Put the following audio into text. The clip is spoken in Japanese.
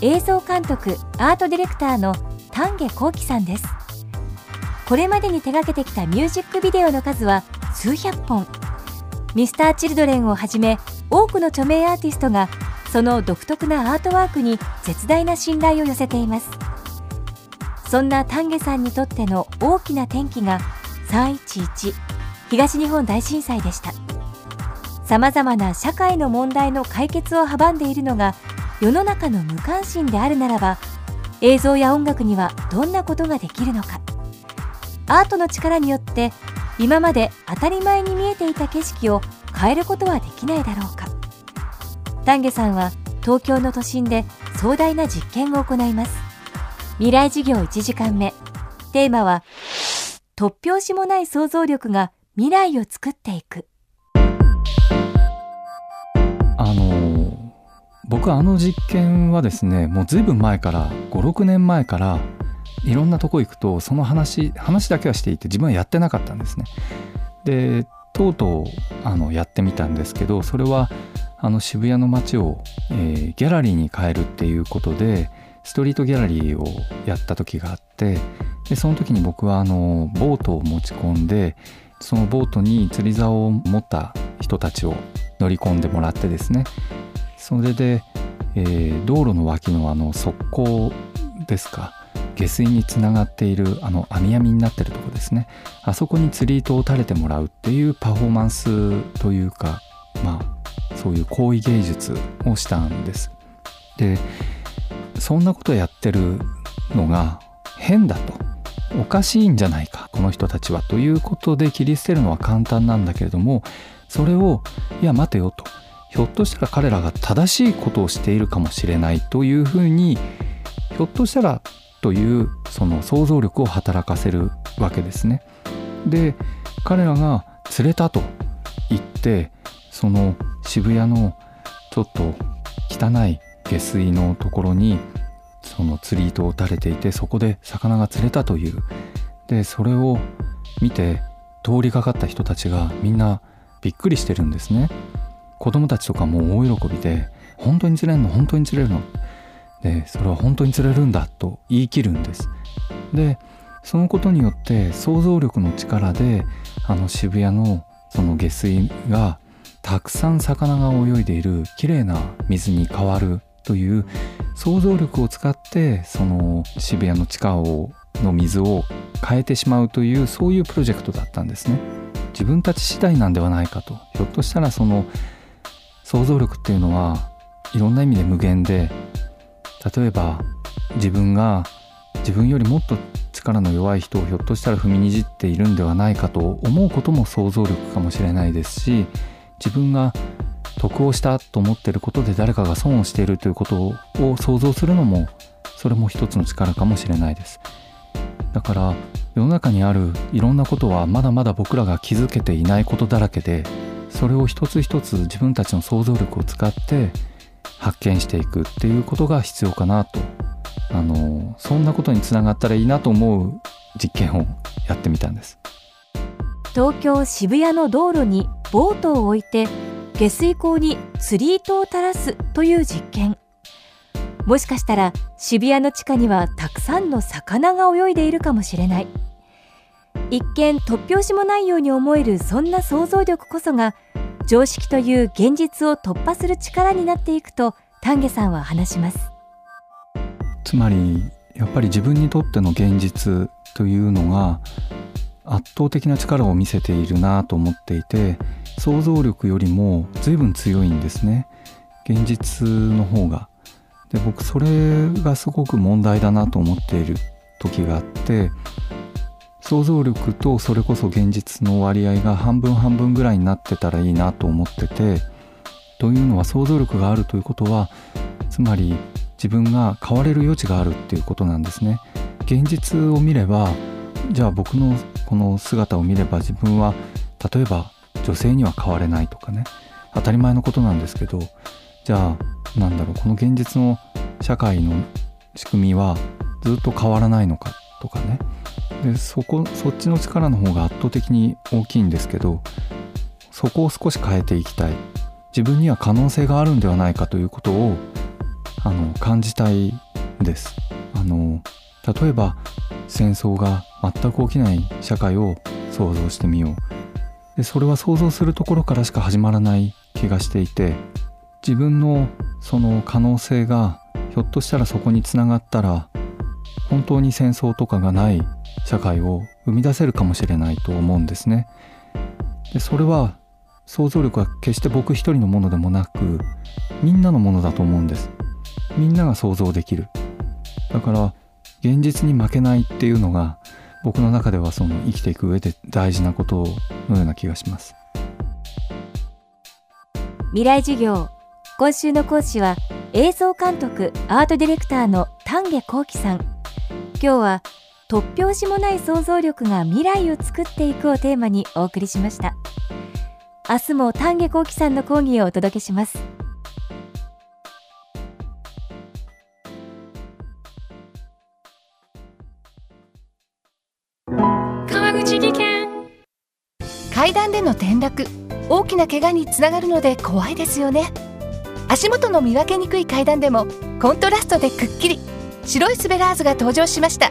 映像監督アートディレクターの丹下幸喜さんです。これまでに手掛けてきたミュージックビデオの数は数百本。ミスターチルドレンをはじめ多くの著名アーティストがその独特なアートワークに絶大な信頼を寄せています。そんな丹下さんにとっての大きな転機が311東日本大震災でした。さまざまな社会の問題の解決を阻んでいるのが世の中の無関心であるならば映像や音楽にはどんなことができるのか。アートの力によって今まで当たり前に見えていた景色を変えることはできないだろうか。丹下さんは東京の都心で壮大な実験を行います。未来事業1時間目。テーマは突拍子もない想像力が未来を作っていく。僕あの実験はですねもうずいぶん前から56年前からいろんなとこ行くとその話話だけはしていて自分はやってなかったんですね。でとうとうあのやってみたんですけどそれはあの渋谷の街を、えーギャラリーに変えるっていうことでストリートギャラリーをやった時があってでその時に僕はあのボートを持ち込んでそのボートに釣り竿を持った人たちを乗り込んでもらってですねそれで、えー道路の脇のあの側溝ですか下水につながっているあの網網になってるとこですね。あそこに釣り糸を垂れてもらうっていうパフォーマンスというかまあそういう行為芸術をしたんです。でそんなことやってるのが変だと。おかしいんじゃないかこの人たちは。ということで切り捨てるのは簡単なんだけれどもそれをいや待てよと。ひょっとしたら彼らが正しいことをしているかもしれないというふうにひょっとしたらというその想像力を働かせるわけですね。で彼らが釣れたと言ってその渋谷のちょっと汚い下水のところにその釣り糸を垂れていてそこで魚が釣れたというでそれを見て通りかかった人たちがみんなびっくりしてるんですね子供たちとかも大喜びで本当に釣れるの本当に釣れるの。でそれは本当に釣れるんだと言い切るんです。でそのことによって想像力の力であの渋谷のその下水がたくさん魚が泳いでいる綺麗な水に変わるという想像力を使ってその渋谷の地下をの水を変えてしまうというそういうプロジェクトだったんですね。自分たち次第なんではないかと。ひょっとしたらその想像力っていうのはいろんな意味で無限で例えば自分が自分よりもっと力の弱い人をひょっとしたら踏みにじっているんではないかと思うことも想像力かもしれないですし自分が得をしたと思ってることで誰かが損をしているということを想像するのもそれも一つの力かもしれないです。だから世の中にあるいろんなことはまだまだ僕らが気づけていないことだらけでそれを一つ一つ自分たちの想像力を使って発見していくっていうことが必要かなと。あのそんなことにつながったらいいなと思う実験をやってみたんです。東京渋谷の道路にボートを置いて下水溝に釣り糸を垂らすという実験。もしかしたら渋谷の地下にはたくさんの魚が泳いでいるかもしれない。一見突拍子もないように思えるそんな想像力こそが常識という現実を突破する力になっていくと丹下さんは話します。つまりやっぱり自分にとっての現実というのが圧倒的な力を見せているなと思っていて想像力よりも随分強いんですね。現実の方が。で僕それがすごく問題だなと思っている時があって想像力とそれこそ現実の割合が半分半分ぐらいになってたらいいなと思っててというのは想像力があるということはつまり自分が変われる余地があるっていうことなんですね。現実を見ればじゃあ僕のこの姿を見れば自分は例えば女性には変われないとかね。当たり前のことなんですけどじゃあなんだろうこの現実の社会の仕組みはずっと変わらないのかとかね。でそこそっちの力の方が圧倒的に大きいんですけどそこを少し変えていきたい。自分には可能性があるんではないかということをあの感じたいです。あの例えば戦争が全く起きない社会を想像してみよう。でそれは想像するところからしか始まらない気がしていて自分のその可能性がひょっとしたらそこにつながったら本当に戦争とかがない社会を生み出せるかもしれないと思うんですね。でそれは想像力は決して僕一人のものでもなくみんなのものだと思うんです。みんなが想像できる。だから現実に負けないっていうのが僕の中ではその生きていく上で大事なことのような気がします。未来授業今週の講師は映像監督アートディレクターの丹下幸喜さん今日は突拍子もない想像力が未来を作っていくをテーマにお送りしました。明日も丹下幸喜さんの講義をお届けします。川口技研。階段での転落。大きな怪我につながるので怖いですよね。足元の見分けにくい階段でもコントラストでくっきり。白いスベラーズが登場しました